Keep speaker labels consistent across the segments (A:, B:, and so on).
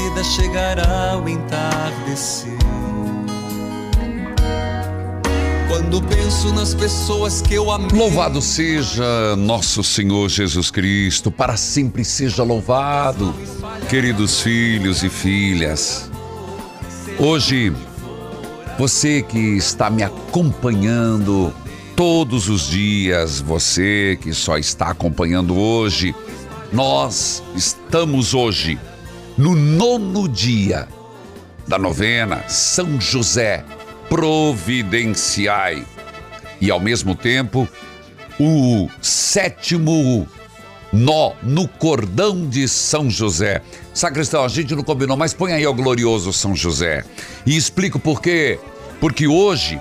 A: Vida chegará o entardecer. Quando penso nas pessoas que eu amei.
B: Louvado seja nosso Senhor Jesus Cristo, para sempre seja louvado, queridos filhos e filhas. Hoje, você que está me acompanhando todos os dias, você que só está acompanhando hoje, nós estamos hoje no nono dia da novena São José Providenciai. E ao mesmo tempo, o sétimo nó no cordão de São José. Sacristão, a gente não combinou, mas põe aí o glorioso São José. E explico por quê. Porque hoje,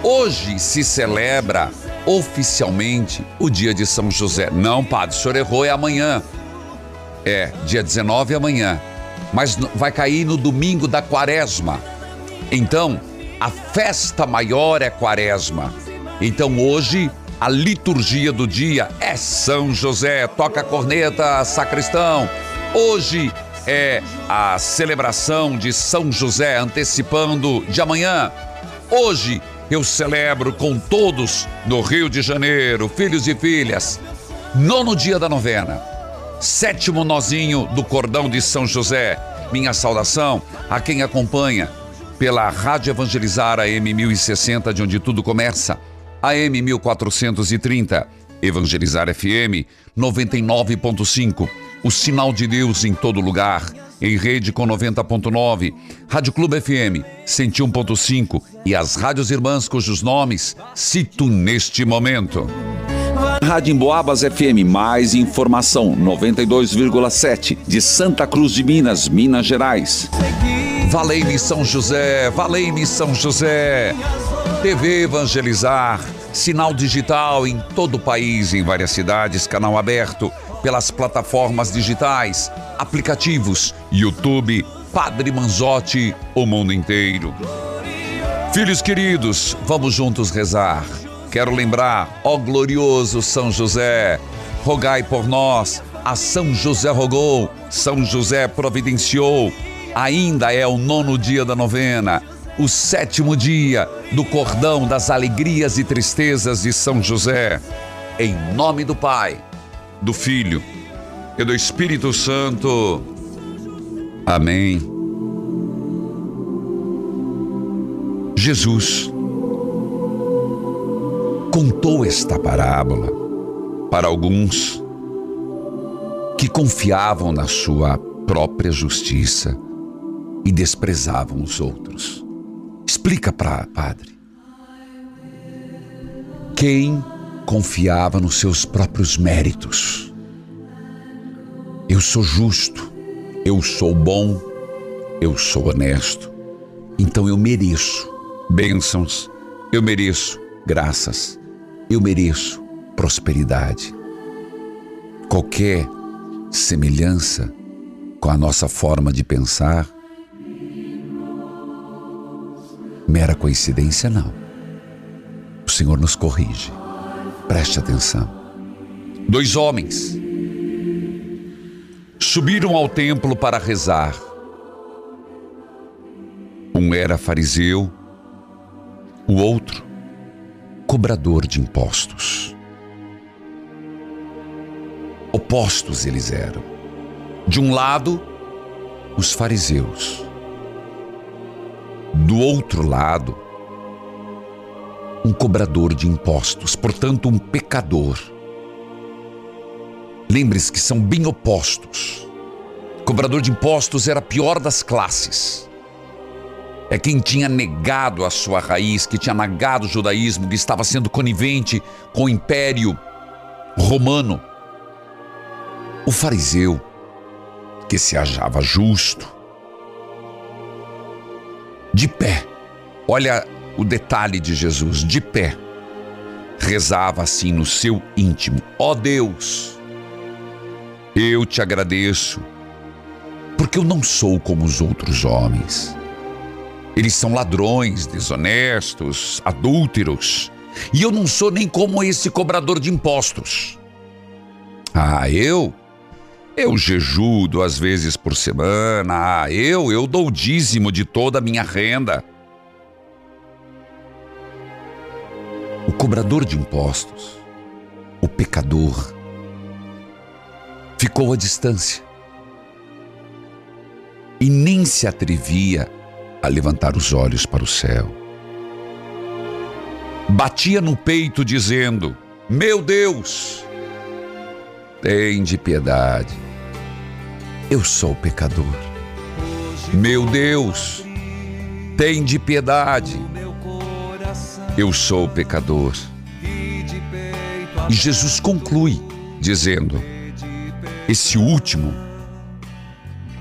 B: hoje se celebra oficialmente o dia de São José. Não, padre, o senhor errou, é amanhã. É, dia 19 é amanhã. Mas vai cair no domingo da quaresma. Então, a festa maior é quaresma. Então, hoje, a liturgia do dia é São José. Toca a corneta, sacristão. Hoje é a celebração de São José, antecipando de amanhã. Hoje eu celebro com todos no Rio de Janeiro, filhos e filhas, nono dia da novena, sétimo nozinho do cordão de São José. Minha saudação a quem acompanha pela Rádio Evangelizar AM 1060, de onde tudo começa, AM 1430, Evangelizar FM 99.5, o sinal de Deus em todo lugar, em rede com 90.9, Rádio Clube FM 101.5 e as rádios irmãs cujos nomes cito neste momento.
C: Rádio Emboabas FM, mais informação, 92,7, de Santa Cruz de Minas, Minas Gerais.
B: Valei-me São José, valei-me São José. TV Evangelizar, sinal digital em todo o país, em várias cidades, canal aberto pelas plataformas digitais, aplicativos, YouTube, Padre Manzotti, o mundo inteiro. Filhos queridos, vamos juntos rezar. Quero lembrar, ó glorioso São José, rogai por nós. A São José rogou, São José providenciou. Ainda é o nono dia da novena, o sétimo dia do cordão das alegrias e tristezas de São José. Em nome do Pai, do Filho e do Espírito Santo. Amém. Jesus contou esta parábola para alguns que confiavam na sua própria justiça e desprezavam os outros. Explica para padre. Quem confiava nos seus próprios méritos? Eu sou justo, eu sou bom, eu sou honesto, então eu mereço bênçãos, eu mereço graças, eu mereço prosperidade. Qualquer semelhança com a nossa forma de pensar, mera coincidência não. O Senhor nos corrige. Preste atenção. Dois homens subiram ao templo para rezar. Um era fariseu, o outro cobrador de impostos. Opostos eles eram. De um lado, os fariseus. Do outro lado, um cobrador de impostos, portanto, um pecador. Lembre-se que são bem opostos. O cobrador de impostos era a pior das classes. É quem tinha negado a sua raiz, que tinha negado o judaísmo, que estava sendo conivente com o império romano. O fariseu, que se achava justo, de pé, olha o detalhe de Jesus, de pé, rezava assim no seu íntimo: Ó oh Deus, eu te agradeço, porque eu não sou como os outros homens. Eles são ladrões, desonestos, adúlteros, e eu não sou nem como esse cobrador de impostos. Ah, eu eu jejuo duas vezes por semana. Ah, eu, eu dou o dízimo de toda a minha renda. O cobrador de impostos, o pecador, ficou à distância e nem se atrevia a levantar os olhos para o céu. Batia no peito dizendo: Meu Deus, tem de piedade. Eu sou pecador. Meu Deus, tem de piedade. Eu sou pecador. E Jesus conclui dizendo: Esse último,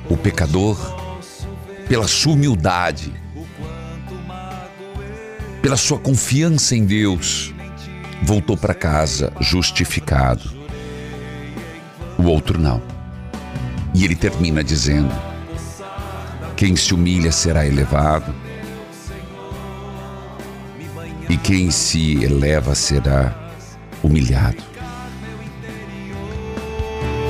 B: o pecador, pela sua humildade, pela sua confiança em Deus, voltou para casa justificado o outro não. E ele termina dizendo: Quem se humilha será elevado, e quem se eleva será humilhado.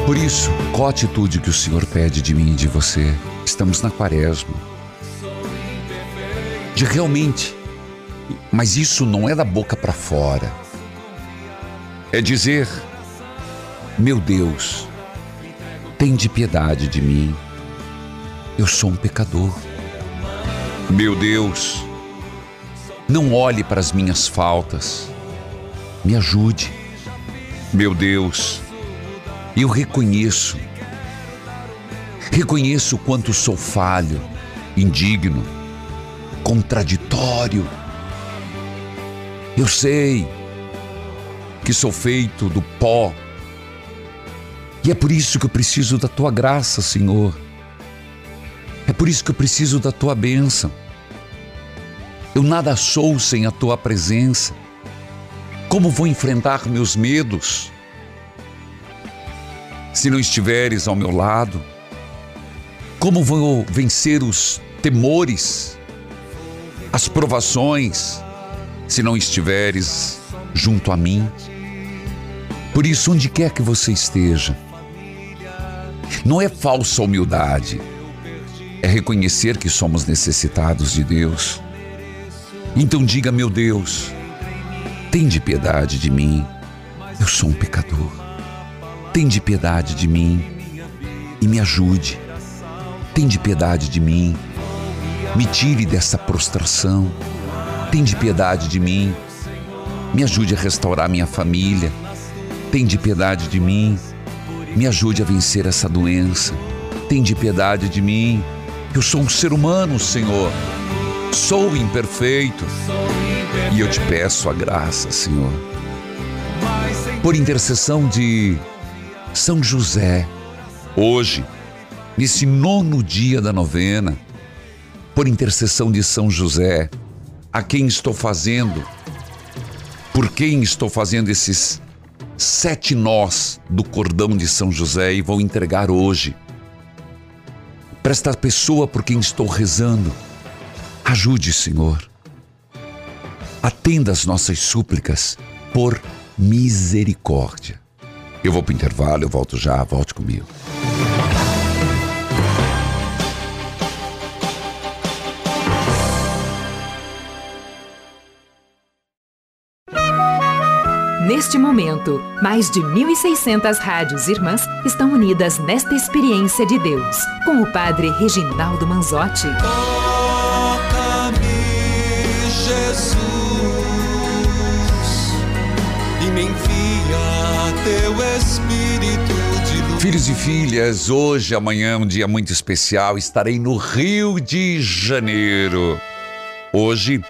B: Por isso, qual a atitude que o Senhor pede de mim e de você? Estamos na quaresma. De realmente, mas isso não é da boca para fora. É dizer, meu Deus, tem de piedade de mim. Eu sou um pecador. Meu Deus, não olhe para as minhas faltas. Me ajude. Meu Deus, eu reconheço. Reconheço quanto sou falho, indigno, contraditório. Eu sei que sou feito do pó e é por isso que eu preciso da tua graça, Senhor. É por isso que eu preciso da tua bênção. Eu nada sou sem a tua presença. Como vou enfrentar meus medos se não estiveres ao meu lado? Como vou vencer os temores, as provações, se não estiveres junto a mim? Por isso, onde quer que você esteja, não é falsa humildade, é reconhecer que somos necessitados de Deus. Então diga, meu Deus, tem de piedade de mim, eu sou um pecador. Tem de piedade de mim e me ajude. Tem de piedade de mim, me tire dessa prostração. Tem de piedade de mim, me ajude a restaurar minha família. Tem de piedade de mim, me ajude a vencer essa doença. Tem de piedade de mim. Eu sou um ser humano, Senhor. Sou imperfeito. E eu te peço a graça, Senhor. Por intercessão de São José, hoje, nesse nono dia da novena, por intercessão de São José, a quem estou fazendo, por quem estou fazendo esses sete nós do cordão de São José e vou entregar hoje. Para esta pessoa por quem estou rezando, ajude, Senhor. Atenda as nossas súplicas por Misericórdia. Eu vou para o intervalo, eu volto já, volte comigo.
D: Neste momento, mais de 1.600 rádios irmãs estão unidas nesta experiência de Deus, com o Padre Reginaldo Manzotti.
A: Toca-me, Jesus, e me envia teu Espírito de luz.
B: Filhos e filhas, hoje, amanhã, um dia muito especial, estarei no Rio de Janeiro. Hoje,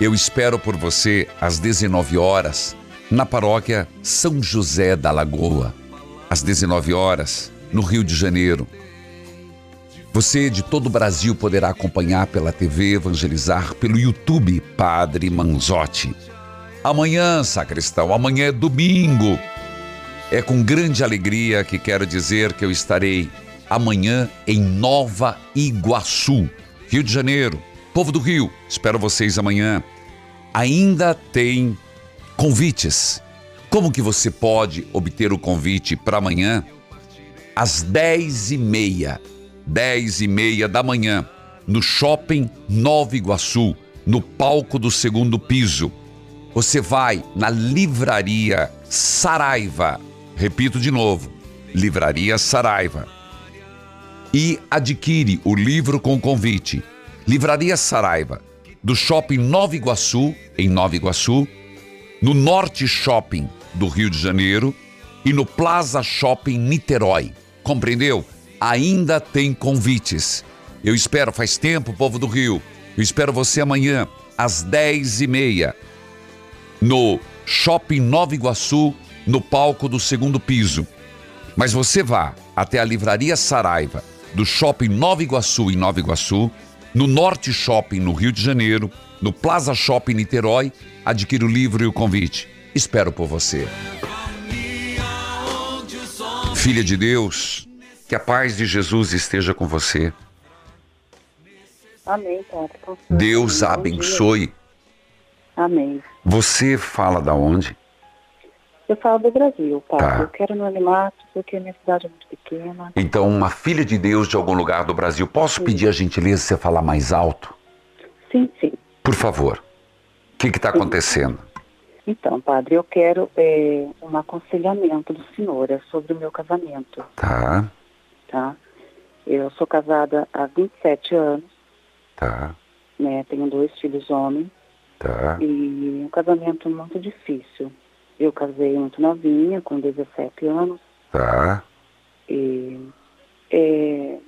B: eu espero por você às 19 horas na paróquia São José da Lagoa, às 19 horas, no Rio de Janeiro. Você de todo o Brasil poderá acompanhar pela TV, evangelizar pelo YouTube Padre Manzotti. Amanhã, sacristão, amanhã é domingo. É com grande alegria que quero dizer que eu estarei amanhã em Nova Iguaçu, Rio de Janeiro. Povo do Rio, espero vocês amanhã. Ainda tem convites. Como que você pode obter o convite para amanhã? Às 10 e meia, 10 e meia da manhã, no Shopping Nova Iguaçu, no palco do segundo piso. Você vai na Livraria Saraiva, repito de novo, Livraria Saraiva, e adquire o livro com convite. Livraria Saraiva, do Shopping Nova Iguaçu, em Nova Iguaçu, no Norte Shopping do Rio de Janeiro e no Plaza Shopping Niterói. Compreendeu? Ainda tem convites. Eu espero, faz tempo, povo do Rio. Eu espero você amanhã, às 10h30, no Shopping Nova Iguaçu, no palco do segundo piso. Mas você vá até a Livraria Saraiva, do Shopping Nova Iguaçu, em Nova Iguaçu, no Norte Shopping, no Rio de Janeiro, no Plaza Shopping Niterói, adquira o livro e o convite. Espero por você. Filha de Deus, que a paz de Jesus esteja com você.
E: Amém, Padre.
B: Deus a abençoe.
E: Amém.
B: Você fala da onde?
E: Eu falo do Brasil, Padre.
B: Tá.
E: Eu quero anonimato porque a minha cidade é muito pequena.
B: Então, uma filha de Deus de algum lugar do Brasil. Posso pedir a gentileza de você falar mais alto?
E: Sim, sim.
B: Por favor. O que está acontecendo?
E: Então, Padre, eu quero é, um aconselhamento do senhor é sobre o meu casamento,
B: Tá,
E: tá? Eu sou casada há 27 anos,
B: tá,
E: né? Tenho dois filhos homens
B: tá.
E: e um casamento muito difícil. Eu casei muito novinha, com 17 anos,
B: Tá.
E: E é,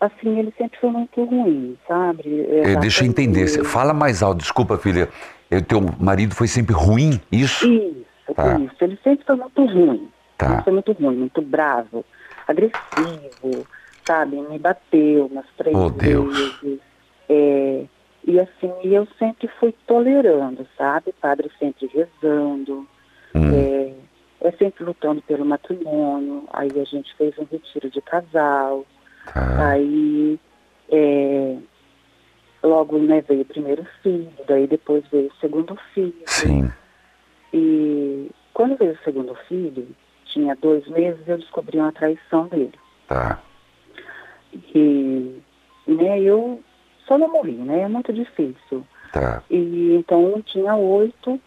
E: assim, ele sempre foi muito ruim, sabe?
B: Eh, deixa eu entender. Você Fala mais alto. Desculpa, filha. O teu marido foi sempre ruim? Isso?
E: Isso,
B: Tá.
E: isso. Ele sempre foi muito ruim.
B: Tá.
E: Ele foi muito ruim, muito bravo, agressivo, sabe? Me bateu umas três
B: Oh, Deus.
E: vezes. É, e assim, eu sempre fui tolerando, sabe? Padre sempre rezando.
B: Hum.
E: É, é sempre lutando pelo matrimônio. Aí a gente fez um retiro de casal.
B: Tá.
E: Aí, é, logo né, veio o primeiro filho, daí depois veio o segundo filho.
B: Sim.
E: E quando veio o segundo filho, tinha dois meses, eu descobri uma traição dele.
B: Tá.
E: E né, eu só não morri, né? É muito difícil.
B: Tá.
E: E então um tinha oito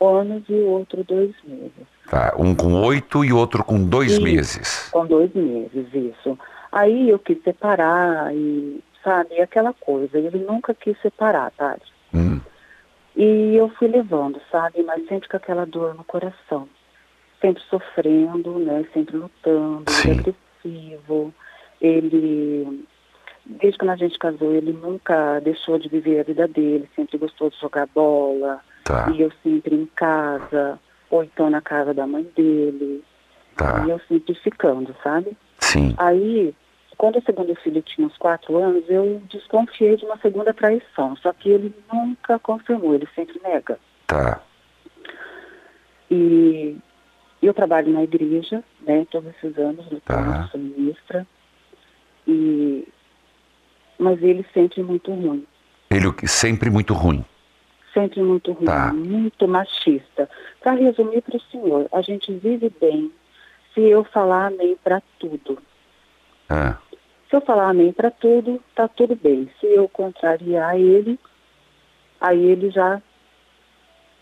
E: anos e outro dois meses.
B: Tá. Um com oito e outro com dois
E: Isso.
B: meses.
E: Com dois meses, isso. Aí eu quis separar e, sabe, aquela coisa. Ele nunca quis separar, sabe?
B: Hum.
E: E eu fui levando, sabe? Mas sempre com aquela dor no coração. Sempre sofrendo, né? Sempre lutando, ele agressivo. Ele, desde quando a gente casou, ele nunca deixou de viver a vida dele. Sempre gostou de jogar bola.
B: Tá.
E: E eu sempre em casa, ou então na casa da mãe dele.
B: Tá.
E: E eu sempre ficando, sabe?
B: Sim.
E: Aí, quando o segundo filho tinha uns quatro anos, eu desconfiei de uma segunda traição. Só que ele nunca confirmou, ele sempre nega.
B: Tá.
E: E eu trabalho na igreja, né, todos esses anos, no
B: Tá.
E: sou ministra. E, mas ele sempre muito ruim,
B: Ele sempre muito ruim.
E: Sempre muito ruim,
B: Tá.
E: muito machista. Para resumir para o senhor, a gente vive bem se eu falar amém para tudo.
B: É.
E: Se eu falar amém para tudo, tá tudo bem. Se eu contrariar ele, aí ele já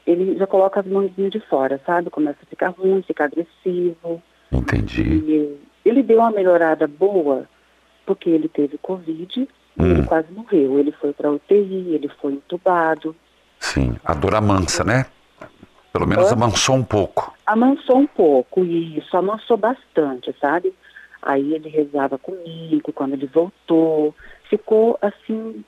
E: ele já coloca as mãozinhas de fora, sabe? Começa a ficar ruim, fica agressivo.
B: Entendi.
E: E ele deu uma melhorada boa porque ele teve Covid e ele quase morreu. Ele foi para UTI, ele foi entubado.
B: Sim. A dor amansa, né? Pelo menos amansou um pouco.
E: Amansou um pouco, isso, amansou bastante, sabe? Aí ele rezava comigo quando ele voltou. Ficou assim,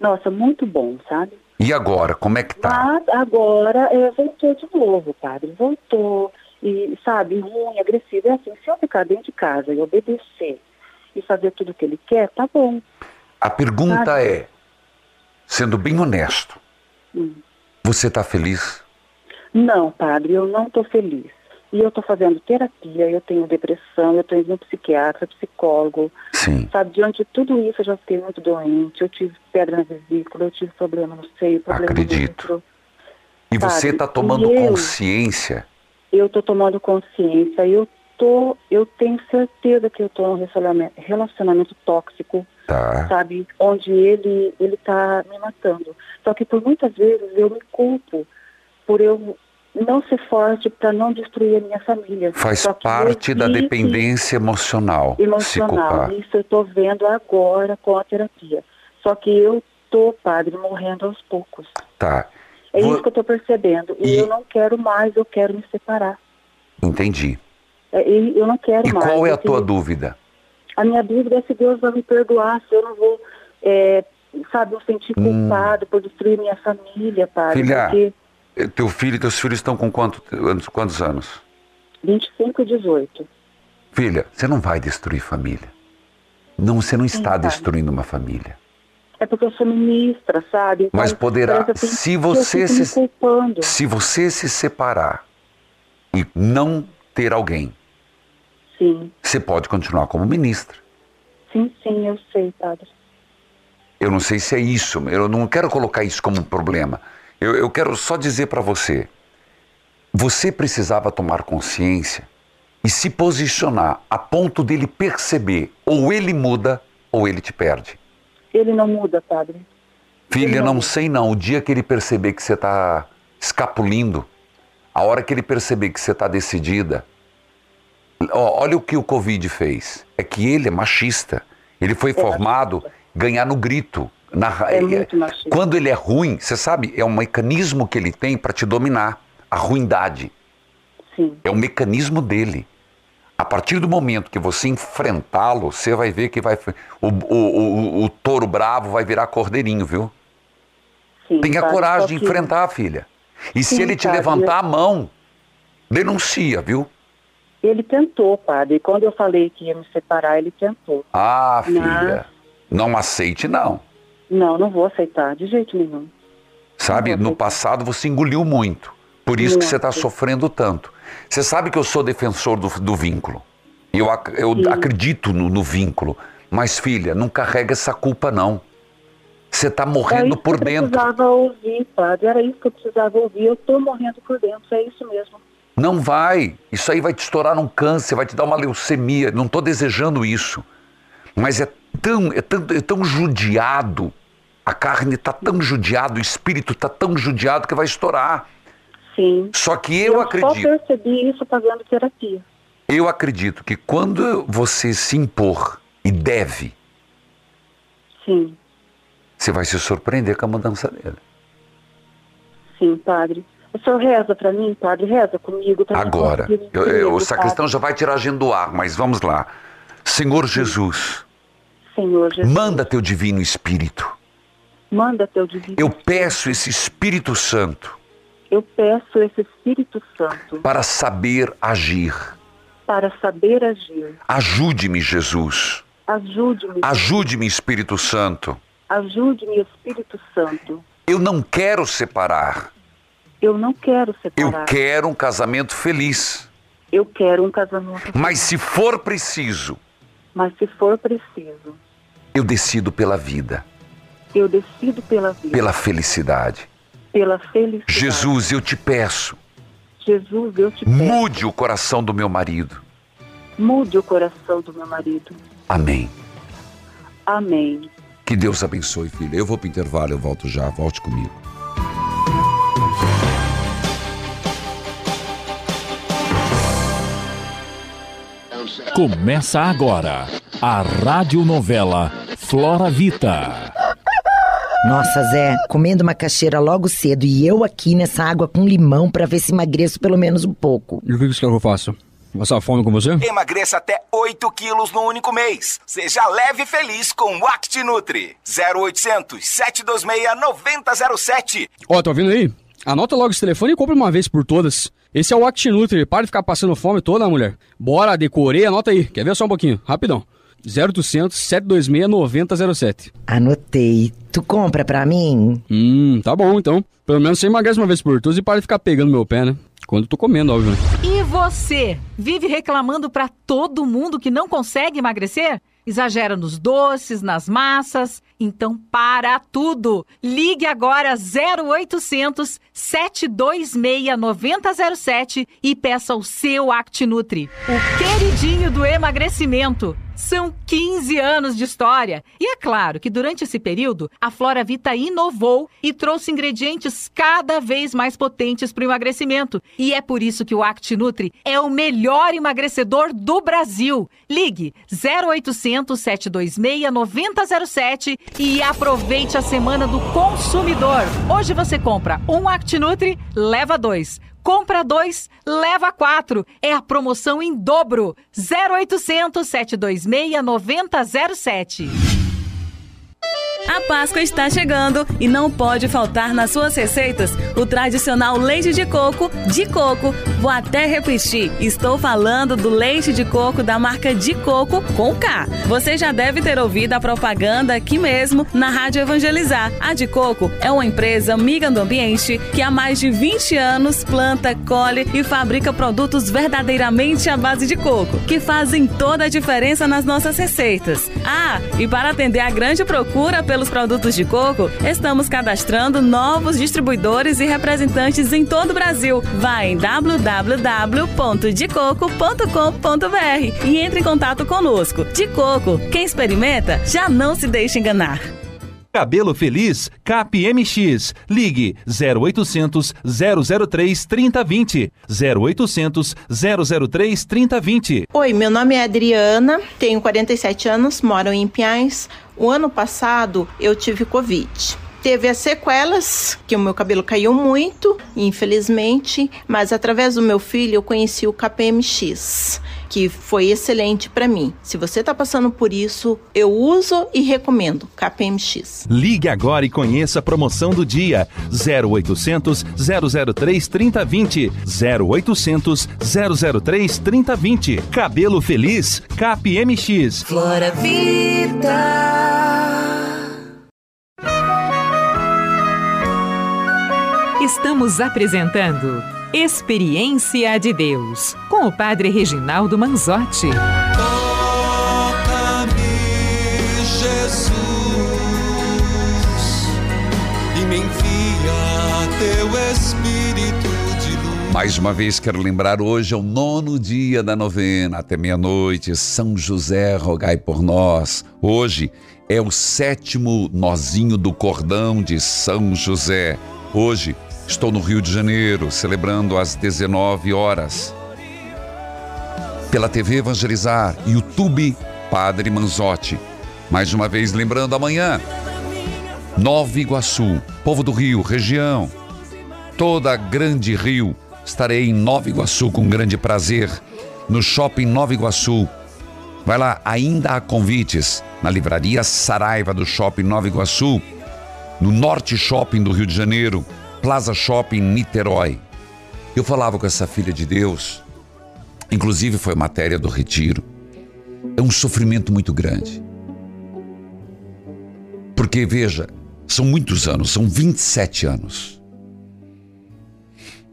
E: nossa, muito bom, sabe?
B: E agora, como é que tá?
E: Mas agora é, voltou de novo, padre. Voltou. E, sabe, ruim, agressivo. É assim, se eu ficar dentro de casa e obedecer e fazer tudo o que ele quer, tá bom.
B: A pergunta
E: Ah,
B: é, sendo bem honesto,
E: Hum.
B: você tá feliz?
E: Não, padre, eu não estou feliz. E eu estou fazendo terapia, eu tenho depressão, eu estou indo no psiquiatra, psicólogo.
B: Sim.
E: Sabe, diante de tudo isso, eu já fiquei muito doente. Eu tive pedra na vesícula, eu tive problema no seio, problema
B: Acredito.
E: no útero.
B: E você
E: Sabe,
B: tá tomando
E: eu?
B: consciência?
E: Eu estou tomando consciência, eu tô, eu tenho certeza que eu estou num relacionamento, relacionamento tóxico,
B: Tá.
E: sabe, onde ele ele está me matando. Só que por muitas vezes eu me culpo por eu não ser forte para não destruir a minha família.
B: Faz parte da dependência emocional.
E: Emocional. Isso eu estou vendo agora com a terapia. Só que eu tô, padre, morrendo aos poucos.
B: Tá.
E: É
B: Vou-
E: isso que eu estou percebendo. E,
B: E-
E: eu não quero mais, eu quero me separar.
B: Entendi.
E: É, e eu não quero
B: E
E: mais.
B: qual é a
E: eu
B: tua
E: tenho-
B: dúvida?
E: A minha dúvida é se Deus vai me perdoar, se eu não vou, é, sabe, me sentir culpado por destruir minha família, padre.
B: Hum. Filha.
E: Porque
B: Teu filho e teus filhos estão com quanto, quantos anos?
E: 25 e 18.
B: Filha, você não vai destruir família. Não, você não está
E: pai.
B: destruindo uma família.
E: É porque eu sou ministra, sabe? Então,
B: Mas poderá,
E: assim
B: se você se-. Se você se separar e não ter alguém,
E: Sim,
B: você pode continuar como ministra.
E: sim, sim, eu sei, padre.
B: Eu não sei se é isso, eu não quero colocar isso como um problema. Eu, eu quero só dizer para você: você precisava tomar consciência e se posicionar a ponto dele perceber ou ele muda ou ele te perde.
E: Ele não muda, padre.
B: Filha,
E: Não.
B: não sei não. O dia que ele perceber que você está escapulindo, a hora que ele perceber que você está decidida, ó, olha o que o Covid fez. É que ele é machista. Ele foi formado ganhar no grito. Na, ra-
E: É muito.
B: Quando ele é ruim, você sabe, é um mecanismo que ele tem para te dominar. A ruindade.
E: Sim,
B: É o mecanismo dele. A partir do momento que você enfrentá-lo, você vai ver que vai. O, o, o, o touro bravo vai virar cordeirinho, viu?
E: sim.
B: Tenha coragem de enfrentar, filha. E se
E: Sim,
B: ele te
E: padre,
B: levantar a mão, denuncia, viu?
E: Ele tentou, padre. Quando eu falei que ia me separar, ele tentou.
B: Ah,
E: Mas-
B: filha, não aceite, não.
E: Não, não vou aceitar, de jeito nenhum.
B: Sabe, no passado você engoliu muito. Por isso que você está sofrendo tanto. Você sabe que eu sou defensor do, do vínculo. Eu, ac- eu
E: Sim.
B: acredito no, no vínculo. Mas, filha, não carrega essa culpa, não. Você está
E: Era
B: morrendo
E: isso
B: por
E: que eu
B: dentro.
E: precisava ouvir, padre. Era isso que eu precisava ouvir. Eu tô morrendo por dentro, é isso mesmo.
B: Não vai. Isso aí vai te estourar num câncer, vai te dar uma leucemia. Não estou desejando isso. Mas é tão, é tão, é tão judiado. A carne está tão judiada, o espírito está tão judiado que vai estourar.
E: Sim.
B: Só que eu
E: só
B: acredito,
E: percebi isso fazendo terapia.
B: eu acredito que quando você se impor e deve,
E: Sim,
B: você vai se surpreender com a mudança dele.
E: sim, padre. O senhor reza pra mim, padre? Reza comigo. pra mim
B: Agora,
E: conseguir
B: eu- eu- o
E: comigo,
B: sacristão já vai tirar a agenda do ar, mas vamos lá. Senhor Jesus,
E: padre. Senhor Jesus,
B: manda teu divino Espírito.
E: manda teu divino.
B: Eu peço esse Espírito Santo
E: Eu peço esse Espírito Santo
B: para saber agir.
E: para saber agir.
B: Ajude-me, Jesus.
E: Ajude-me,
B: Ajude-me, Espírito Santo.
E: ajude-me, Espírito Santo.
B: Eu não quero separar.
E: Eu não quero
B: Eu
E: separar.
B: quero um casamento feliz.
E: Eu quero um casamento.
B: Mas se for preciso,
E: Mas se for preciso,
B: eu decido pela vida,
E: eu decido pela vida.
B: pela felicidade.
E: pela felicidade.
B: Jesus, eu te peço,
E: Jesus, eu te peço,
B: mude o coração do meu marido.
E: mude o coração do meu marido.
B: Amém.
E: Amém.
B: Que Deus abençoe, filha. Eu vou pro intervalo, eu volto já. Volte comigo.
F: Começa agora a radionovela Flora Vita.
G: Nossa, Zé, comendo macaxeira logo cedo e eu aqui nessa água com limão pra ver se emagreço pelo menos um pouco.
H: E o que você quer que eu faça? Passar fome com você?
I: Emagreça até 8 quilos no único mês. Seja leve e feliz com o ActiNutri. 0800 726 9007.
H: Ó, tá ouvindo aí? Anota logo esse telefone e compra uma vez por todas. Esse é o ActiNutri. Para de ficar passando fome toda, mulher. Bora, decorei, anota aí. Quer ver só um pouquinho? Rapidão. 0800 726 9007.
G: Anotei. Tu compra pra mim?
H: Hum, tá bom então. Pelo menos você emagrece uma vez por todas e para de ficar pegando meu pé, né? Quando eu tô comendo, óbvio. né?
J: E você? Vive reclamando pra todo mundo que não consegue emagrecer? Exagera nos doces, nas massas? Então para tudo! Ligue agora 0800 726 9007 e peça o seu ActiNutri, o queridinho do emagrecimento. São 15 anos de história. E é claro que durante esse período, a Flora Vita inovou e trouxe ingredientes cada vez mais potentes para o emagrecimento. E é por isso que o ActiNutri é o melhor emagrecedor do Brasil. Ligue 0800 726 9007 e aproveite a semana do consumidor. Hoje você compra um ActiNutri, leva dois. Compra dois, leva quatro. É a promoção em dobro. 0800 726 9007.
K: A Páscoa está chegando e não pode faltar nas suas receitas o tradicional leite de coco de coco. Vou até repetir, estou falando do leite de coco da marca de coco com K. Você já deve ter ouvido a propaganda aqui mesmo na Rádio Evangelizar. A de coco é uma empresa amiga do ambiente que há mais de 20 anos planta, colhe e fabrica produtos verdadeiramente à base de coco, que fazem toda a diferença nas nossas receitas. Ah, e para atender a grande procura pelos produtos de coco, estamos cadastrando novos distribuidores e representantes em todo o Brasil. Vá em www.decoco.com.br e entre em contato conosco. De Coco, quem experimenta já não se deixa enganar.
L: Cabelo Feliz, CapMX. Ligue 0800 003 3020. 0800 003 3020.
M: Oi, meu nome é Adriana, tenho 47 anos, moro em Pinhais. O ano passado eu tive Covid. Teve as sequelas, que o meu cabelo caiu muito, infelizmente, mas através do meu filho eu conheci o KPMX, que foi excelente para mim. Se você está passando por isso, eu uso e recomendo KPMX.
L: Ligue agora e conheça a promoção do dia. 0800 003 3020. 0800 003 3020. Cabelo Feliz, CapMX.
N: Flora Vida.
D: Estamos apresentando Experiência de Deus com o Padre Reginaldo Manzotti.
A: Toca-me, Jesus, e me envia teu Espírito de luz.
B: Mais uma vez quero lembrar, hoje é o nono dia da novena, até meia-noite. São José, rogai por nós. Hoje é o sétimo nozinho do cordão de São José. Hoje estou no Rio de Janeiro, celebrando às 19 horas. Pela TV Evangelizar, YouTube Padre Manzotti. Mais uma vez lembrando amanhã, Nova Iguaçu, povo do Rio, região, toda a Grande Rio. Estarei em Nova Iguaçu com grande prazer, no Shopping Nova Iguaçu. Vai lá, ainda há convites na livraria Saraiva do Shopping Nova Iguaçu, no Norte Shopping do Rio de Janeiro, Plaza Shopping Niterói. Eu falava com essa filha de Deus, inclusive foi matéria do retiro. É um sofrimento muito grande. Porque, veja, são muitos anos, são 27 anos.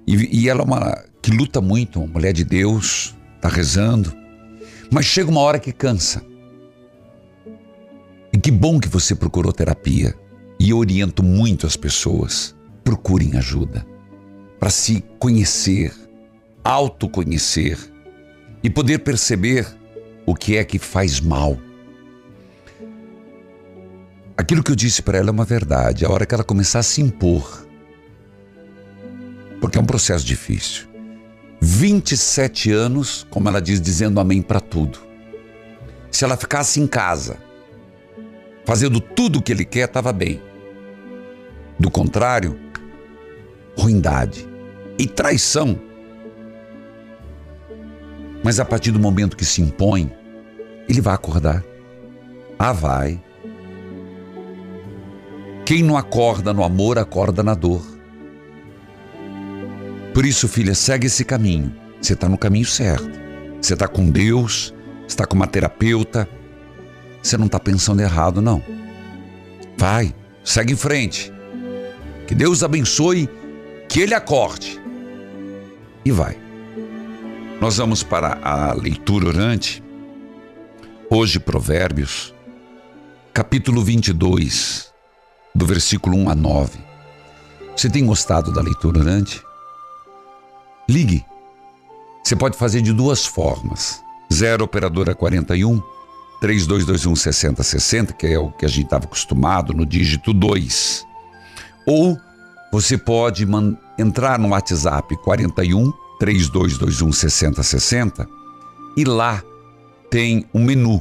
B: E, e ela é uma que luta muito, uma mulher de Deus, está rezando, mas chega uma hora que cansa. E que bom que você procurou terapia. E eu oriento muito as pessoas. Procurem ajuda para se conhecer, autoconhecer e poder perceber o que é que faz mal. Aquilo que eu disse para ela é uma verdade. A hora que ela começar a se impor, porque é um processo difícil. 27 anos, como ela diz, dizendo amém para tudo. Se ela ficasse em casa, fazendo tudo o que ele quer, estava bem. Do contrário, ruindade e traição. Mas a partir do momento que se impõe, ele vai acordar. Ah, vai. Quem não acorda no amor, acorda na dor. Por isso, filha, segue esse caminho. Você está no caminho certo. Você está com Deus, está com uma terapeuta. Você não está pensando errado, não. Vai, segue em frente. Que Deus abençoe, que Ele acorde. E vai. Nós vamos para a leitura orante. Hoje, Provérbios, capítulo 22, do versículo 1 a 9. Você tem gostado da leitura orante? Ligue. Você pode fazer de duas formas. 0 operadora 41 3221 6060, que é o que a gente estava acostumado no dígito 2. Ou você pode entrar no WhatsApp 41 3221 6060 e lá tem um menu.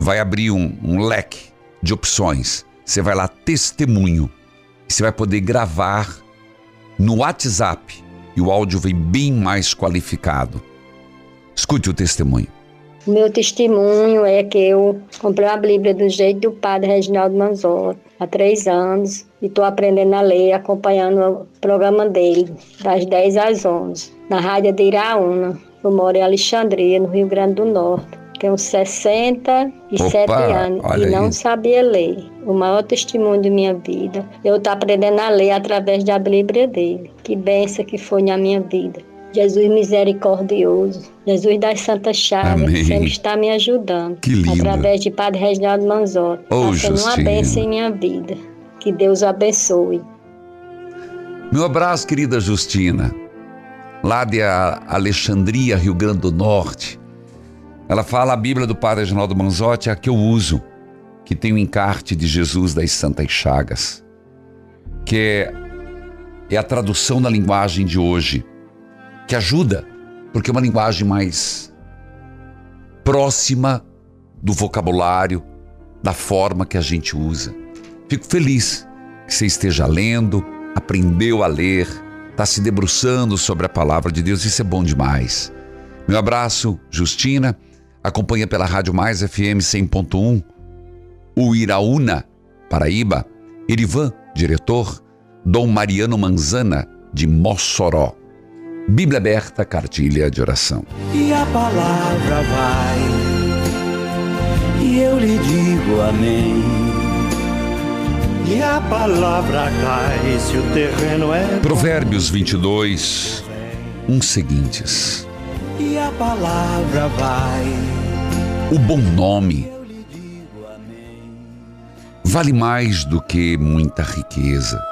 B: Vai abrir um, um leque de opções. Você vai lá, testemunho. Você vai poder gravar no WhatsApp e o áudio vem bem mais qualificado. Escute o testemunho.
O: Meu testemunho é que eu comprei a Bíblia do jeito do padre Reginaldo Manzotti há três anos e estou aprendendo a ler, acompanhando o programa dele, das 10 às 11, na rádio de Iraúna. Eu moro em Alexandria, no Rio Grande do Norte. Tenho 67
B: Opa,
O: anos e não
B: aí.
O: sabia ler. O maior testemunho de minha vida. Eu estou aprendendo a ler através da Bíblia dele. Que benção que foi na minha vida. Jesus misericordioso, Jesus das Santas Chagas,
B: Amém.
O: sempre está me ajudando.
B: Que lindo.
O: Através de Padre Reginaldo Manzotti.
B: Ô,
O: Está sendo uma bênção em minha vida. Que Deus o abençoe.
B: Meu abraço, querida Justina, lá de Alexandria, Rio Grande do Norte. Ela fala a Bíblia do Padre Reginaldo Manzotti, a que eu uso, que tem o encarte de Jesus das Santas Chagas, que é, é a tradução da linguagem de hoje, que ajuda, porque é uma linguagem mais próxima do vocabulário, da forma que a gente usa. Fico feliz que você esteja lendo, aprendeu a ler, está se debruçando sobre a palavra de Deus, isso é bom demais. Meu abraço, Justina, acompanha pela Rádio Mais FM 100.1, o Iraúna, Paraíba, Irivan, diretor, Dom Mariano Manzana, de Mossoró. Bíblia aberta, cartilha de oração.
A: E a palavra vai, e eu lhe digo amém. E a palavra cai se o terreno é.
B: Provérbios 22, uns seguintes.
A: E a palavra vai,
B: O bom nome vale mais do que muita riqueza.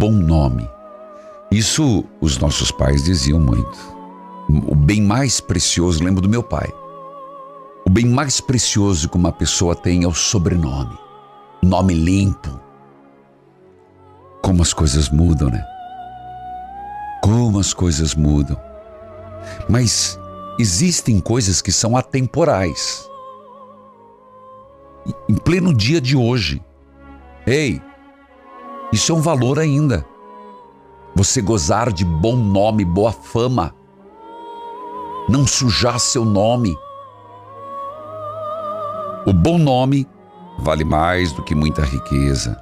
B: Bom nome. Isso os nossos pais diziam muito. O bem mais precioso, lembro do meu pai. O bem mais precioso que uma pessoa tem é o sobrenome. Nome limpo. Como as coisas mudam, né? Como as coisas mudam. Mas existem coisas que são atemporais. Em pleno dia de hoje. Ei, isso é um valor ainda. Você gozar de bom nome, boa fama. Não sujar seu nome. O bom nome vale mais do que muita riqueza.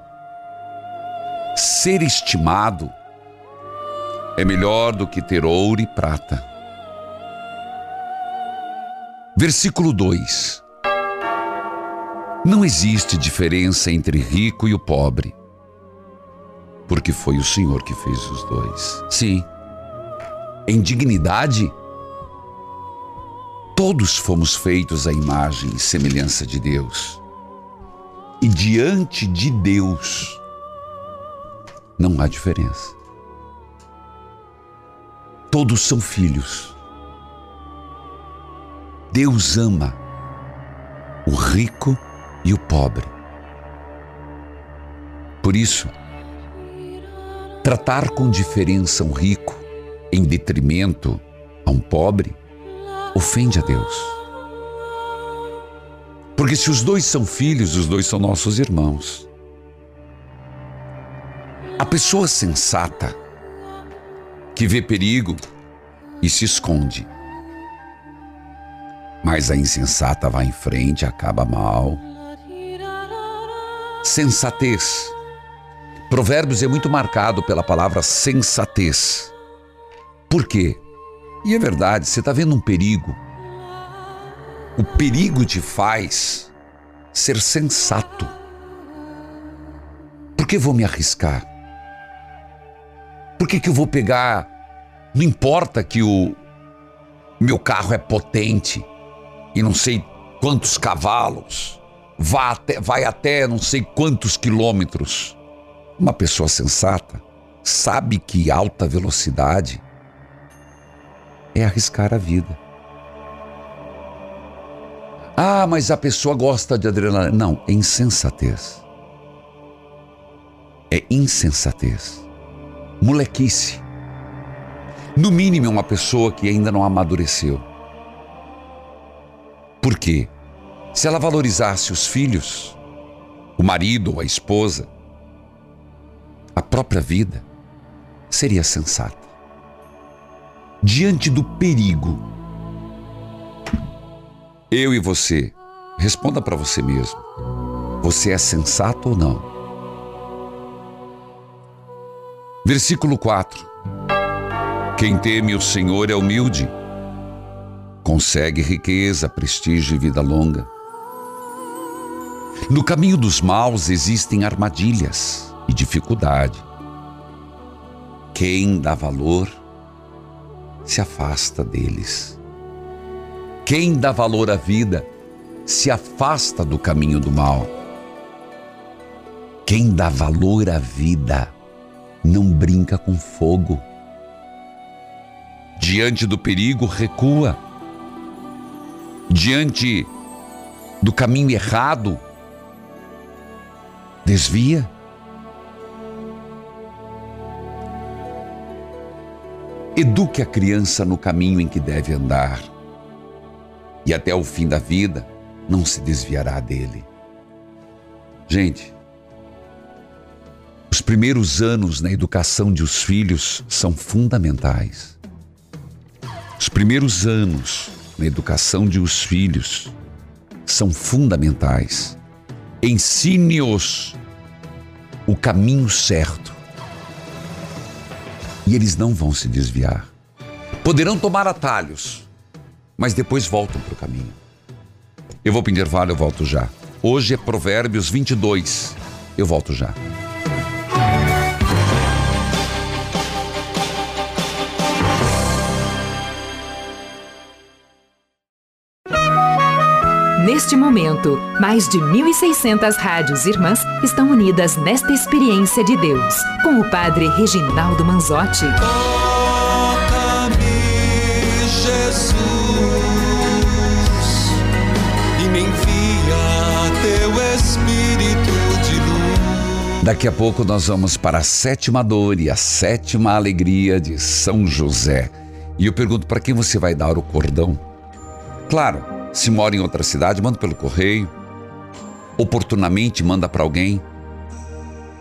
B: Ser estimado é melhor do que ter ouro e prata. Versículo 2: Não existe diferença entre rico e o pobre, porque foi o Senhor que fez os dois. Sim, em dignidade, todos fomos feitos à imagem e semelhança de Deus. E diante de Deus, não há diferença. Todos são filhos. Deus ama o rico e o pobre. Por isso, tratar com diferença um rico em detrimento a um pobre ofende a Deus. Porque se os dois são filhos, os dois são nossos irmãos. A pessoa sensata que vê perigo e se esconde. Mas a insensata vai em frente, acaba mal. Sensatez. Provérbios é muito marcado pela palavra sensatez. Por quê? E é verdade, você está vendo um perigo. O perigo te faz ser sensato. Por que vou me arriscar? Por que, que eu vou pegar? Não importa que o meu carro é potente e não sei quantos cavalos, até, vai até não sei quantos quilômetros. Uma pessoa sensata sabe que alta velocidade é arriscar a vida. Ah, mas a pessoa gosta de adrenalina. Não, é insensatez. É insensatez. Molequice. No mínimo, é uma pessoa que ainda não amadureceu. Por quê? Se ela valorizasse os filhos, o marido ou a esposa, própria vida, seria sensata diante do perigo, eu e você, responda para você mesmo: você é sensato ou não? Versículo 4: Quem teme o Senhor é humilde, consegue riqueza, prestígio e vida longa. No caminho dos maus existem armadilhas e dificuldade. Quem dá valor se afasta deles. Quem dá valor à vida se afasta do caminho do mal. Quem dá valor à vida não brinca com fogo. Diante do perigo, recua. Diante do caminho errado, desvia. Eduque a criança no caminho em que deve andar, e até o fim da vida não se desviará dele. Gente, os primeiros anos na educação de os filhos são fundamentais. Os primeiros anos na educação de os filhos são fundamentais. Ensine-os o caminho certo e eles não vão se desviar. Poderão tomar atalhos, mas depois voltam para o caminho. Eu vou para o intervalo, eu volto já. Hoje é Provérbios 22. Eu volto já.
D: Neste momento, mais de 1.600 rádios irmãs estão unidas nesta experiência de Deus, com o Padre Reginaldo Manzotti.
P: Toca-me, Jesus, e me envia teu Espírito de luz.
B: Daqui a pouco nós vamos para a sétima dor e a sétima alegria de São José. E eu pergunto para quem você vai dar o cordão? Claro, se mora em outra cidade, manda pelo correio. Oportunamente manda para alguém.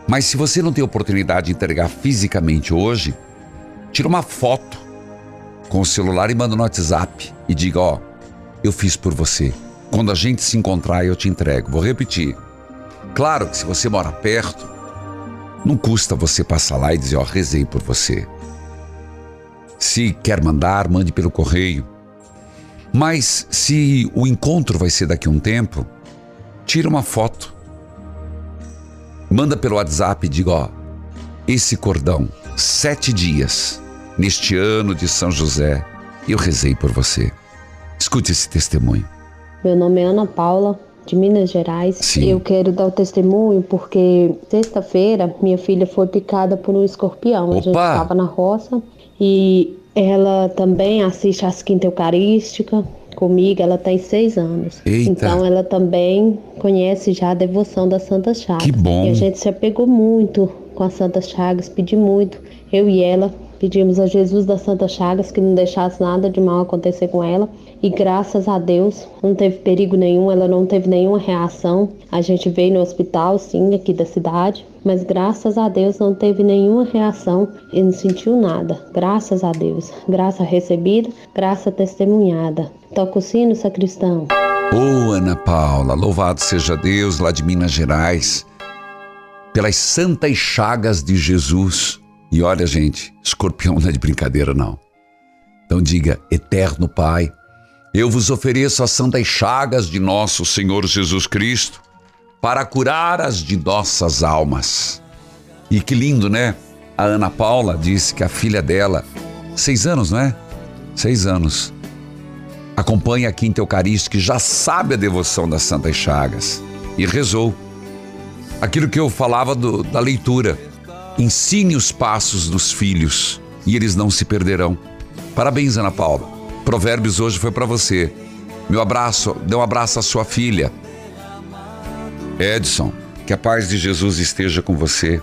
B: Mas se você não tem oportunidade de entregar fisicamente hoje, tira uma foto com o celular e manda no WhatsApp e diga: Ó, eu fiz por você. Quando a gente se encontrar, eu te entrego. Vou repetir. Claro que se você mora perto, não custa você passar lá e dizer: Ó, rezei por você. Se quer mandar, mande pelo correio. Mas se o encontro vai ser daqui a um tempo, tira uma foto. Manda pelo WhatsApp e diga: ó, esse cordão, sete dias, neste ano de São José, eu rezei por você. Escute esse testemunho.
Q: Meu nome é Ana Paula, de Minas Gerais. Eu quero dar o testemunho porque sexta-feira minha filha foi picada por um escorpião. A gente
B: Opa!
Q: estava na roça e ela também assiste às quinta eucarística comigo, ela tem seis anos.
B: Eita.
Q: Então ela também conhece já a devoção das Santas Chagas.
B: Que bom.
Q: E a gente se apegou muito com as Santas Chagas, pedi muito. Eu e ela pedimos a Jesus das Santas Chagas que não deixasse nada de mal acontecer com ela. E graças a Deus não teve perigo nenhum, ela não teve nenhuma reação. A gente veio no hospital, sim, aqui da cidade, mas graças a Deus não teve nenhuma reação e não sentiu nada. Graças a Deus. Graça recebida, graça testemunhada. Toca o sino, sacristão.
B: Ô, Ana Paula, louvado seja Deus lá de Minas Gerais, pelas santas chagas de Jesus. E olha, gente, escorpião não é de brincadeira, não. Então diga, eterno Pai, eu vos ofereço as santas chagas de nosso Senhor Jesus Cristo para curar as de nossas almas. E que lindo, né? A Ana Paula disse que a filha dela, seis anos, não é? Seis anos, acompanha a Quinta Eucarística e já sabe a devoção das Santas Chagas. E rezou. Aquilo que eu falava do- da leitura. Ensine os passos dos filhos e eles não se perderão. Parabéns, Ana Paula. Provérbios hoje foi para você. Meu abraço, dê um abraço à sua filha. Edson, que a paz de Jesus esteja com você.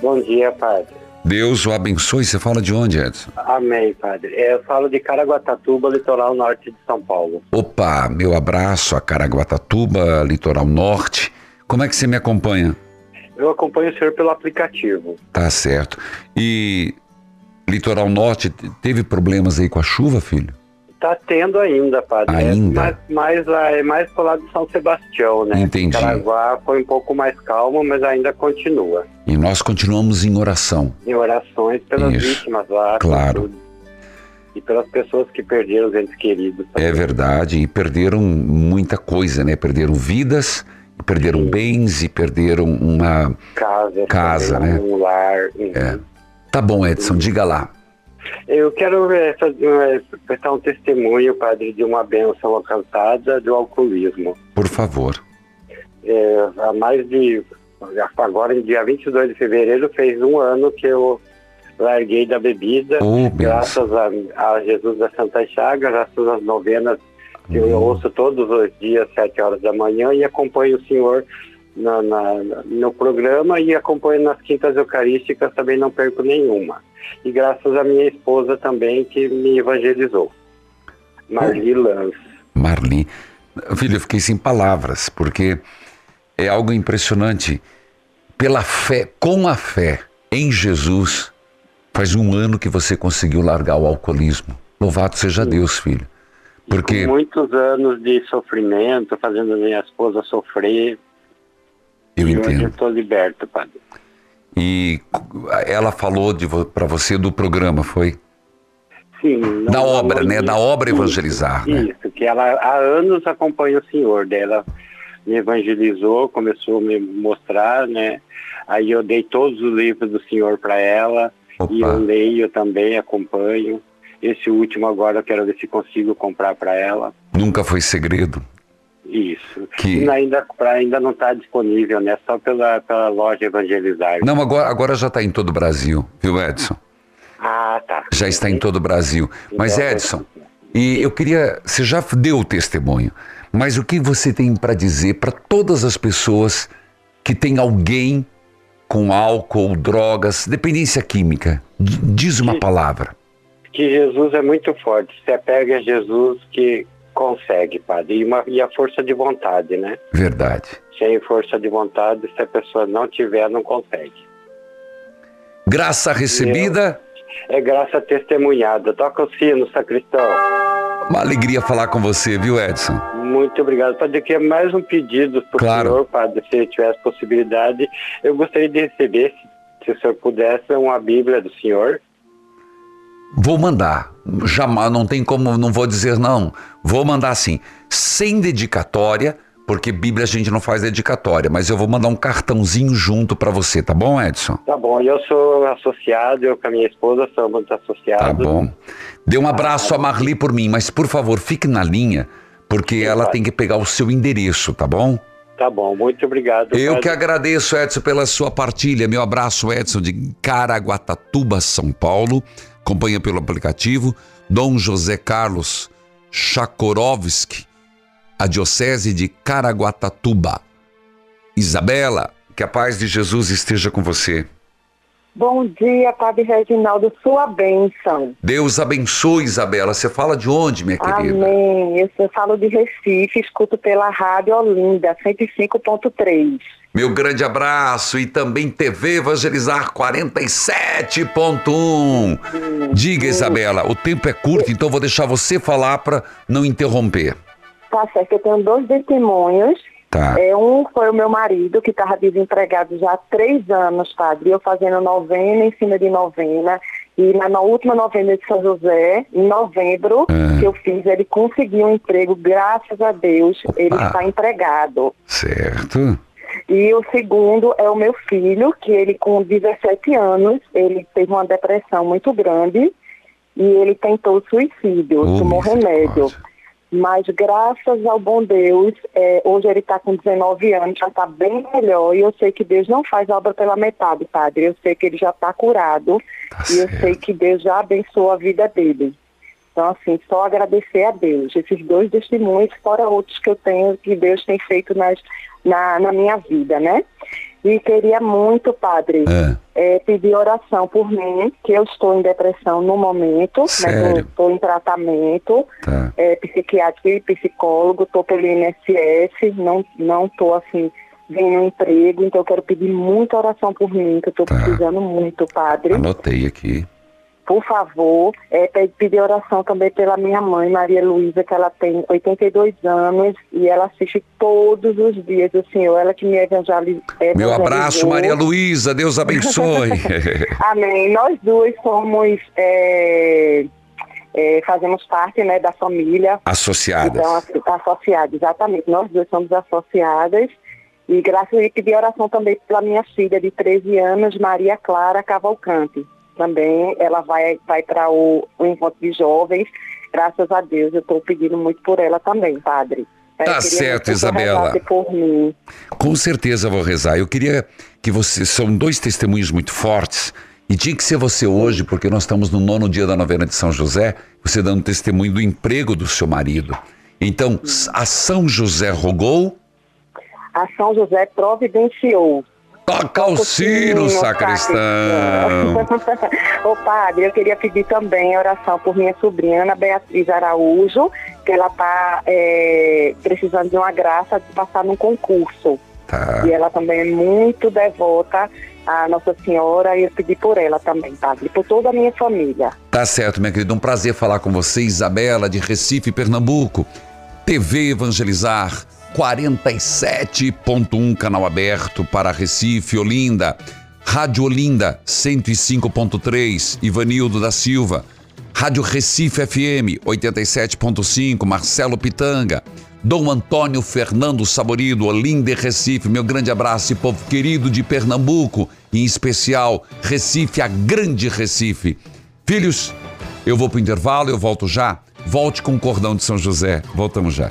R: Bom dia, padre.
B: Deus o abençoe. Você fala de onde, Edson?
R: Amém, padre. Eu falo de Caraguatatuba, litoral norte de São Paulo.
B: Opa, meu abraço a Caraguatatuba, litoral norte. Como é que você me acompanha?
R: Eu acompanho o senhor pelo aplicativo.
B: Tá certo. E litoral norte teve problemas aí com a chuva, filho?
R: Tá tendo ainda, padre.
B: Ainda?
R: É mais, mais lá, é mais pro lado de São Sebastião, né?
B: Entendi.
R: Caraguá foi um pouco mais calmo, mas ainda continua.
B: E nós continuamos em oração.
R: Em orações pelas
B: Isso.
R: vítimas lá.
B: Claro.
R: E pelas pessoas que perderam os entes queridos.
B: É verdade. E perderam muita coisa, né? Perderam vidas, perderam bens e perderam uma
R: Casa.
B: casa, né?
R: Um lar.
B: É. Tá bom, Edson, diga lá.
R: Eu quero é, fazer, é, prestar um testemunho, padre, de uma bênção alcançada do alcoolismo.
B: Por favor.
R: É, há mais de. Agora, dia 22 de fevereiro, fez um ano que eu larguei da bebida,
B: Oh,
R: graças a, a Jesus da Santa Chaga, graças às novenas eu ouço todos os dias, sete horas da manhã, e acompanho o senhor na, na- no programa e acompanho nas quintas eucarísticas, também não perco nenhuma. E graças à minha esposa também, que me evangelizou, Marli Lance.
B: Marli. Filho, eu fiquei sem palavras, porque é algo impressionante. Pela fé, com a fé em Jesus, faz um ano que você conseguiu largar o alcoolismo. Louvado seja Deus, filho. Porque
R: Com muitos anos de sofrimento, fazendo minha esposa sofrer.
B: Eu
R: e hoje
B: entendo.
R: eu estou liberto, padre.
B: E ela falou pra você do programa, foi?
R: Sim.
B: Da obra, né? Da obra
R: Isso,
B: evangelizar, né?
R: Isso, que ela há anos acompanha o senhor dela. Me evangelizou, começou a me mostrar, né? Aí eu dei todos os livros do senhor para ela. E eu leio também, acompanho. Esse último agora eu quero ver se consigo comprar para ela.
B: Nunca foi segredo.
R: Isso.
B: Que-
R: E ainda, ainda não está disponível, né? Só pela, pela loja Evangelizar.
B: Não, agora, agora já está em todo o Brasil, viu, Edson?
R: Ah, tá.
B: Já está em todo o Brasil. Mas,
R: Então,
B: Edson, e eu queria. Você já deu o testemunho, mas o que você tem para dizer para todas as pessoas que tem alguém com álcool, drogas, dependência química? Diz uma palavra.
R: Que Jesus é muito forte. Se apega a Jesus que consegue, padre. E, uma, e a força de vontade, né?
B: Verdade.
R: Sem força de vontade, se a pessoa não tiver, não consegue.
B: Graça recebida,
R: É graça testemunhada. Toca o sino, sacristão.
B: uma alegria falar com você, viu, Edson?
R: Muito obrigado. Padre, aqui é mais um pedido para o
B: Claro.
R: senhor, padre, se tivesse possibilidade. Eu gostaria de receber, se, se o senhor pudesse, uma Bíblia do senhor.
B: Vou mandar. Jamais, não tem como, não vou dizer não. Vou mandar sim. Sem dedicatória, porque Bíblia a gente não faz dedicatória, mas eu vou mandar um cartãozinho junto para você, tá bom, Edson?
R: Tá bom, eu sou associado, eu com a minha esposa somos associados.
B: Tá bom. Dê um abraço a Marli por mim, mas por favor, fique na linha, porque ela tem que pegar o seu endereço, tá bom?
R: Tá bom, muito obrigado.
B: Eu
R: padre.
B: que agradeço, Edson, pela sua partilha. Meu abraço, Edson, de Caraguatatuba, São Paulo. Acompanha pelo aplicativo. Dom José Carlos Chakorovski, a Diocese de Caraguatatuba. Isabela, que a paz de Jesus esteja com você.
S: Bom dia, Padre Reginaldo, sua bênção.
B: Deus abençoe, Isabela. Você fala de onde, minha querida?
S: Amém. Eu sou- falo de Recife, escuto pela Rádio Olinda, 105.3.
B: Meu grande abraço e também TV Evangelizar 47.1. Diga, Isabela, o tempo é curto, então vou deixar você falar para não interromper.
S: Tá certo, eu tenho dois testemunhos.
B: Tá.
S: É, um foi o meu marido, que estava desempregado já há três anos, padre. Eu fazendo novena em cima de novena. E na, na última novena de São José, em novembro,
B: Ah.
S: que eu fiz, ele conseguiu um emprego, graças a Deus. Ele está empregado.
B: Certo.
S: E o segundo é o meu filho, que ele com 17 anos, ele teve uma depressão muito grande e ele tentou suicídio,
B: Oh,
S: tomou remédio. Mas graças ao bom Deus, é, hoje ele está com 19 anos, já está bem melhor e eu sei que Deus não faz obra pela metade, padre. Eu sei que ele já está curado e eu sei que Deus já abençoou a vida dele. Então, assim, só agradecer a Deus. Esses dois testemunhos, fora outros que eu tenho, que Deus tem feito nas, na, na minha vida, né? E queria muito, padre, eh, pedir oração por mim, que eu estou em depressão no momento, mas estou em tratamento,
B: Tá.
S: psiquiátrico e psicólogo, estou pelo INSS, não não estou assim vendo um emprego, então eu quero pedir muita oração por mim, que eu estou precisando muito, padre.
B: Anotei aqui.
S: Por favor, é, pe- pedir oração também pela minha mãe, Maria Luísa, que ela tem 82 anos e ela assiste todos os dias o Senhor, ela que me evangeli- evangelizou.
B: Meu abraço, Maria Luísa. Deus abençoe.
S: Amém. Nós duas somos, é, é, fazemos parte né, da família.
B: Associadas.
S: Então, assim, associadas, exatamente. Nós duas somos associadas. E graças a pedir oração também pela minha filha de 13 anos, Maria Clara Cavalcante. Também ela vai, vai para o, o encontro de jovens. Graças a Deus, eu estou pedindo muito por ela também, padre.
B: Tá
S: queria
B: certo, Isabela. Com certeza vou rezar. Eu queria que você. São dois testemunhos muito fortes. E tinha que ser você hoje, porque nós estamos no nono dia da novena de São José, você dando testemunho do emprego do seu marido. Então, a São José rogou,
S: A São José providenciou.
B: Toca o sino, sacristão.
S: Ô padre, eu queria pedir também oração por minha sobrinha, Ana Beatriz Araújo, que ela está precisando de uma graça de passar num concurso.
B: Tá.
S: E ela também é muito devota à Nossa Senhora e eu pedi por ela também, padre, por toda a minha família.
B: Tá certo, minha querida. Um prazer falar com você, Isabela, de Recife, Pernambuco. TV Evangelizar 47.1, canal aberto para Recife, Olinda. Rádio Olinda 105.3, Ivanildo da Silva. Rádio Recife FM 87.5, Marcelo Pitanga. Dom Antônio Fernando Saborido, Olinda e Recife. Meu grande abraço, e povo querido de Pernambuco, em especial Recife, a grande Recife. Filhos, eu vou pro intervalo, eu volto já. Volte com o cordão de São José. Voltamos já.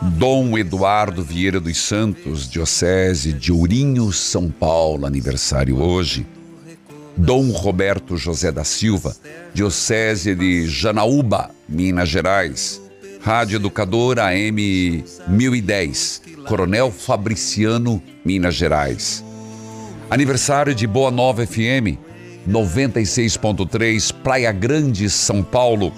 B: Dom Eduardo Vieira dos Santos, Diocese de Ourinhos, São Paulo, aniversário hoje. Dom Roberto José da Silva, Diocese de Janaúba, Minas Gerais. Rádio Educadora AM 1010, Coronel Fabriciano, Minas Gerais. Aniversário de Boa Nova FM, 96.3, Praia Grande, São Paulo.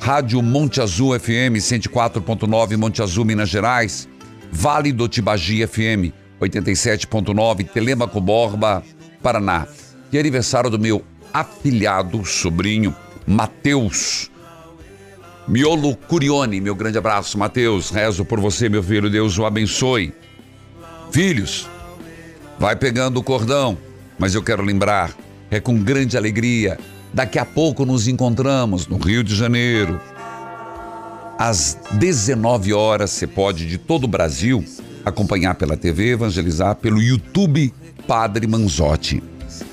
B: Rádio Monte Azul FM 104.9, Monte Azul, Minas Gerais. Vale do Tibagi FM 87.9, Telemaco Borba, Paraná. E aniversário do meu afilhado, sobrinho, Mateus. Miolo Curione, meu grande abraço, Mateus. Rezo por você, meu filho. Deus o abençoe. Filhos, vai pegando o cordão, mas eu quero lembrar, é com grande alegria. Daqui a pouco nos encontramos no Rio de Janeiro. Às 19 horas, você pode, de todo o Brasil, acompanhar pela TV, evangelizar pelo YouTube Padre Manzotti.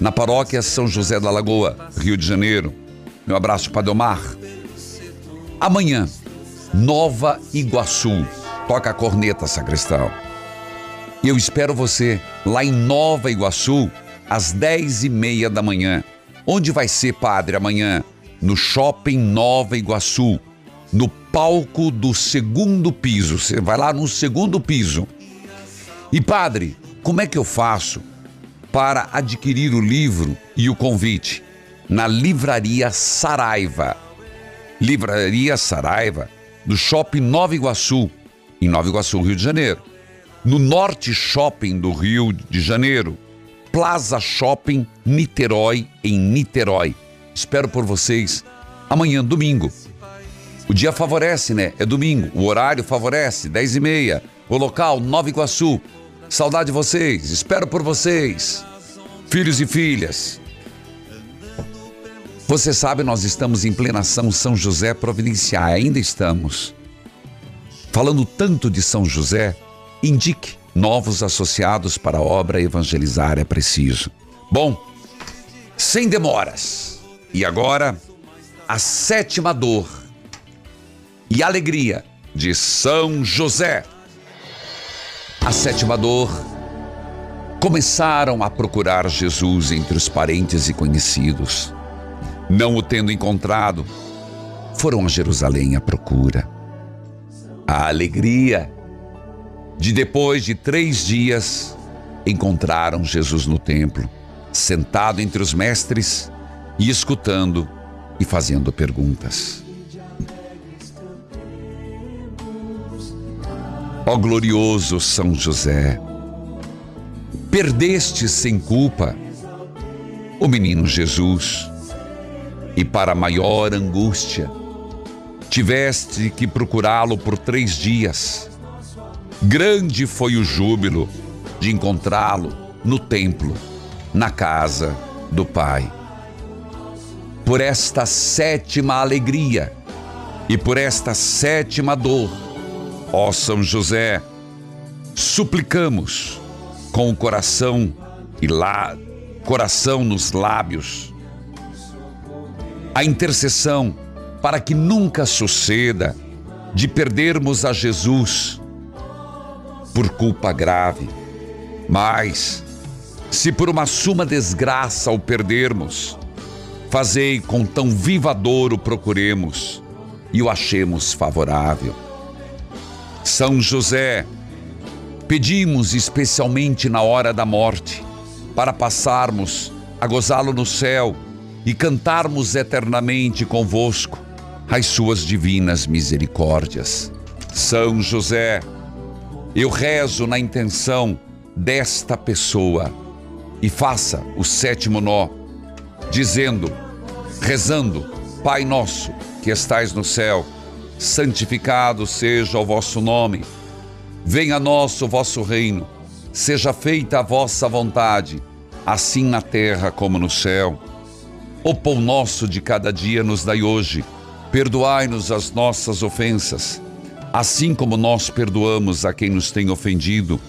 B: Na paróquia São José da Lagoa, Rio de Janeiro. Meu abraço, Padre Omar. Amanhã, Nova Iguaçu. Toca a corneta, sacristão. E eu espero você lá em Nova Iguaçu, às 10 e meia da manhã. Onde vai ser, padre, amanhã? No Shopping Nova Iguaçu, no palco do segundo piso. Você vai lá no segundo piso. E, padre, como é que eu faço para adquirir o livro e o convite? Na Livraria Saraiva. Livraria Saraiva, do Shopping Nova Iguaçu, em Nova Iguaçu, Rio de Janeiro. No Norte Shopping do Rio de Janeiro, Plaza Shopping Niterói, em Niterói. Espero por vocês amanhã, domingo. O dia favorece, né? É domingo. O horário favorece, 10 e meia. O local, Nova Iguaçu. Saudade de vocês. Espero por vocês. Filhos e filhas. Você sabe, nós estamos em plena São São José Providencial. Ainda estamos. Falando tanto de São José, indique novos associados para a obra evangelizar é preciso. Bom, sem demoras. E agora, a sétima dor e alegria de São José. A sétima dor começaram a procurar Jesus entre os parentes e conhecidos. Não o tendo encontrado, foram a Jerusalém à procura. A alegria de depois de três dias encontraram Jesus no templo, sentado entre os mestres e escutando e fazendo perguntas. Ó oh, glorioso São José, perdeste sem culpa o menino Jesus e para maior angústia tiveste que procurá-lo por três dias Grande foi o júbilo de encontrá-lo no templo, na casa do Pai. Por esta sétima alegria e por esta sétima dor, ó São José, suplicamos com o coração e lá, coração nos lábios, a intercessão para que nunca suceda de perdermos a Jesus por culpa grave. Mas, se por uma suma desgraça o perdermos, fazei com tão viva dor o procuremos e o achemos favorável. São José, pedimos especialmente na hora da morte, para passarmos a gozá-lo no céu e cantarmos eternamente convosco as suas divinas misericórdias. São José, eu rezo na intenção desta pessoa e faça o sétimo nó, dizendo, rezando: Pai nosso que estais no céu, santificado seja o vosso nome. Venha a nós o vosso reino. Seja feita a vossa vontade, assim na terra como no céu. O pão nosso de cada dia nos dai hoje. Perdoai-nos as nossas ofensas assim como nós perdoamos a quem nos tem ofendido,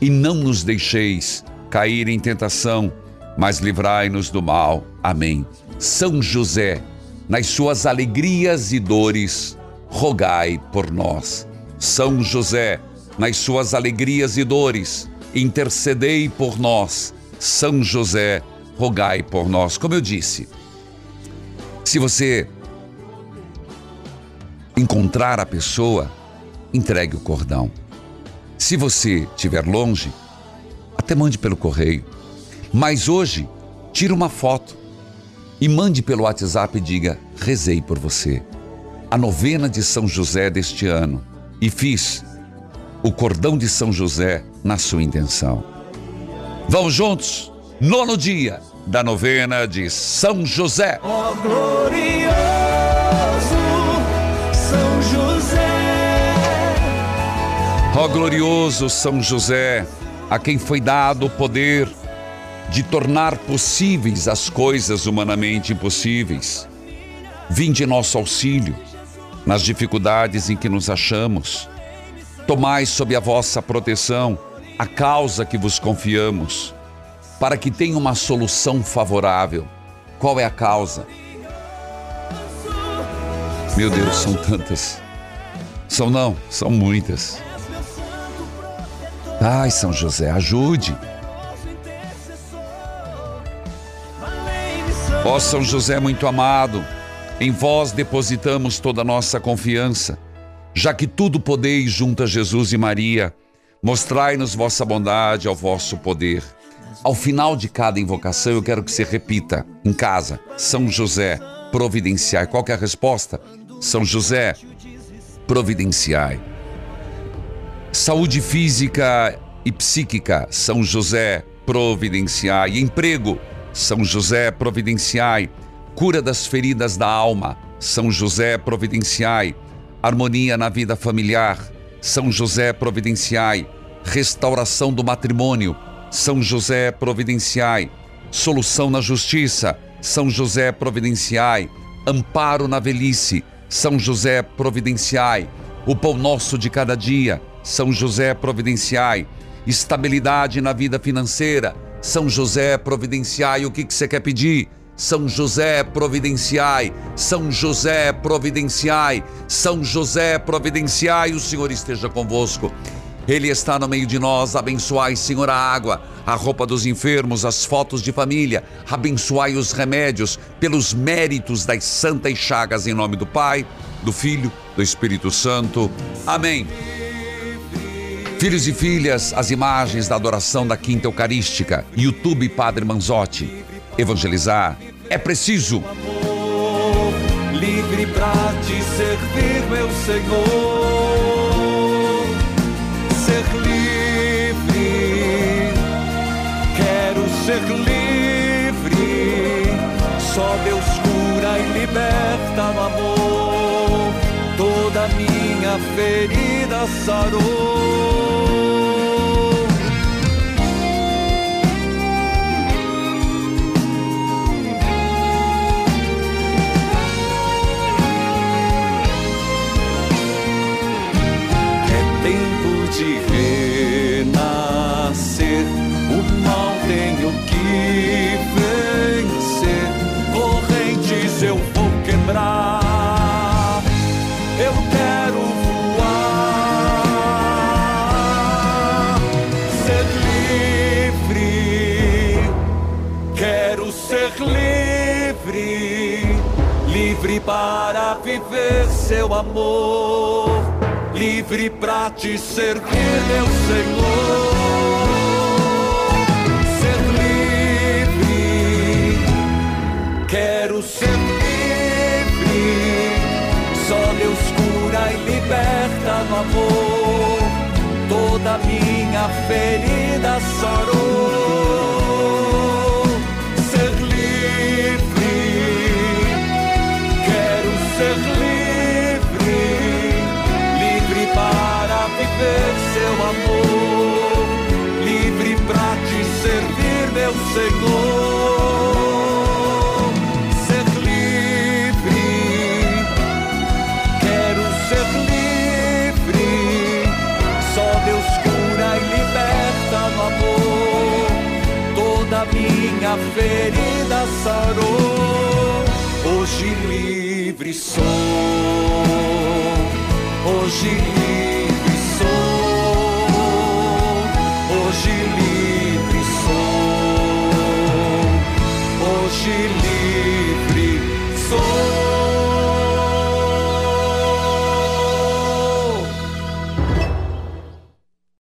B: e não nos deixeis cair em tentação, mas livrai-nos do mal. Amém. São José, nas suas alegrias e dores, rogai por nós. São José, nas suas alegrias e dores, intercedei por nós. São José, rogai por nós. Como eu disse, se você encontrar a pessoa, entregue o cordão. Se você estiver longe, até mande pelo correio. Mas hoje, tire uma foto e mande pelo WhatsApp e diga: rezei por você. A novena de São José deste ano e fiz o cordão de São José na sua intenção. Vamos juntos, nono dia da novena de São José.
N: Ó glorioso
B: Ó glorioso São José, a quem foi dado o poder de tornar possíveis as coisas humanamente impossíveis. Vinde nosso auxílio nas dificuldades em que nos achamos. Tomai sob a vossa proteção a causa que vos confiamos, para que tenha uma solução favorável. Qual é a causa? Meu Deus, são tantas. São não, são muitas. Ai, São José, ajude. Ó São José muito amado, em vós depositamos toda a nossa confiança, já que tudo podeis junto a Jesus e Maria, mostrai-nos vossa bondade ao vosso poder. Ao final de cada invocação, eu quero que você repita em casa: São José, providenciai. Qual é a resposta? São José, providenciai. Saúde física e psíquica, São José, providenciai. Emprego, São José, providenciai. Cura das feridas da alma, São José, providenciai. Harmonia na vida familiar, São José, providenciai. Restauração do matrimônio, São José, providenciai. Solução na justiça, São José, providenciai. Amparo na velhice, São José, providenciai. O pão nosso de cada dia, São José, providenciai. Estabilidade na vida financeira, São José, providenciai. O que, que você quer pedir? São José, providenciai. São José, providenciai. São José, providenciai. O Senhor esteja convosco. Ele está no meio de nós. Abençoai, Senhor, a água, a roupa dos enfermos, as fotos de família. Abençoai os remédios pelos méritos das santas chagas, em nome do Pai, do Filho, do Espírito Santo. Amém. Filhos e filhas, as imagens da adoração da Quinta Eucarística. YouTube Padre Manzotti. Evangelizar é preciso.
P: livre pra te servir, meu Senhor. Ser livre, quero ser livre. Só Deus cura e liberta no amor. Toda minha ferida sarou. Para viver seu amor livre pra te servir, meu Senhor. Ser livre, quero ser livre. Só Deus cura e liberta no amor. Toda minha ferida sarou. A ferida sarou. Hoje livre sou, hoje livre sou, hoje livre sou, hoje livre sou.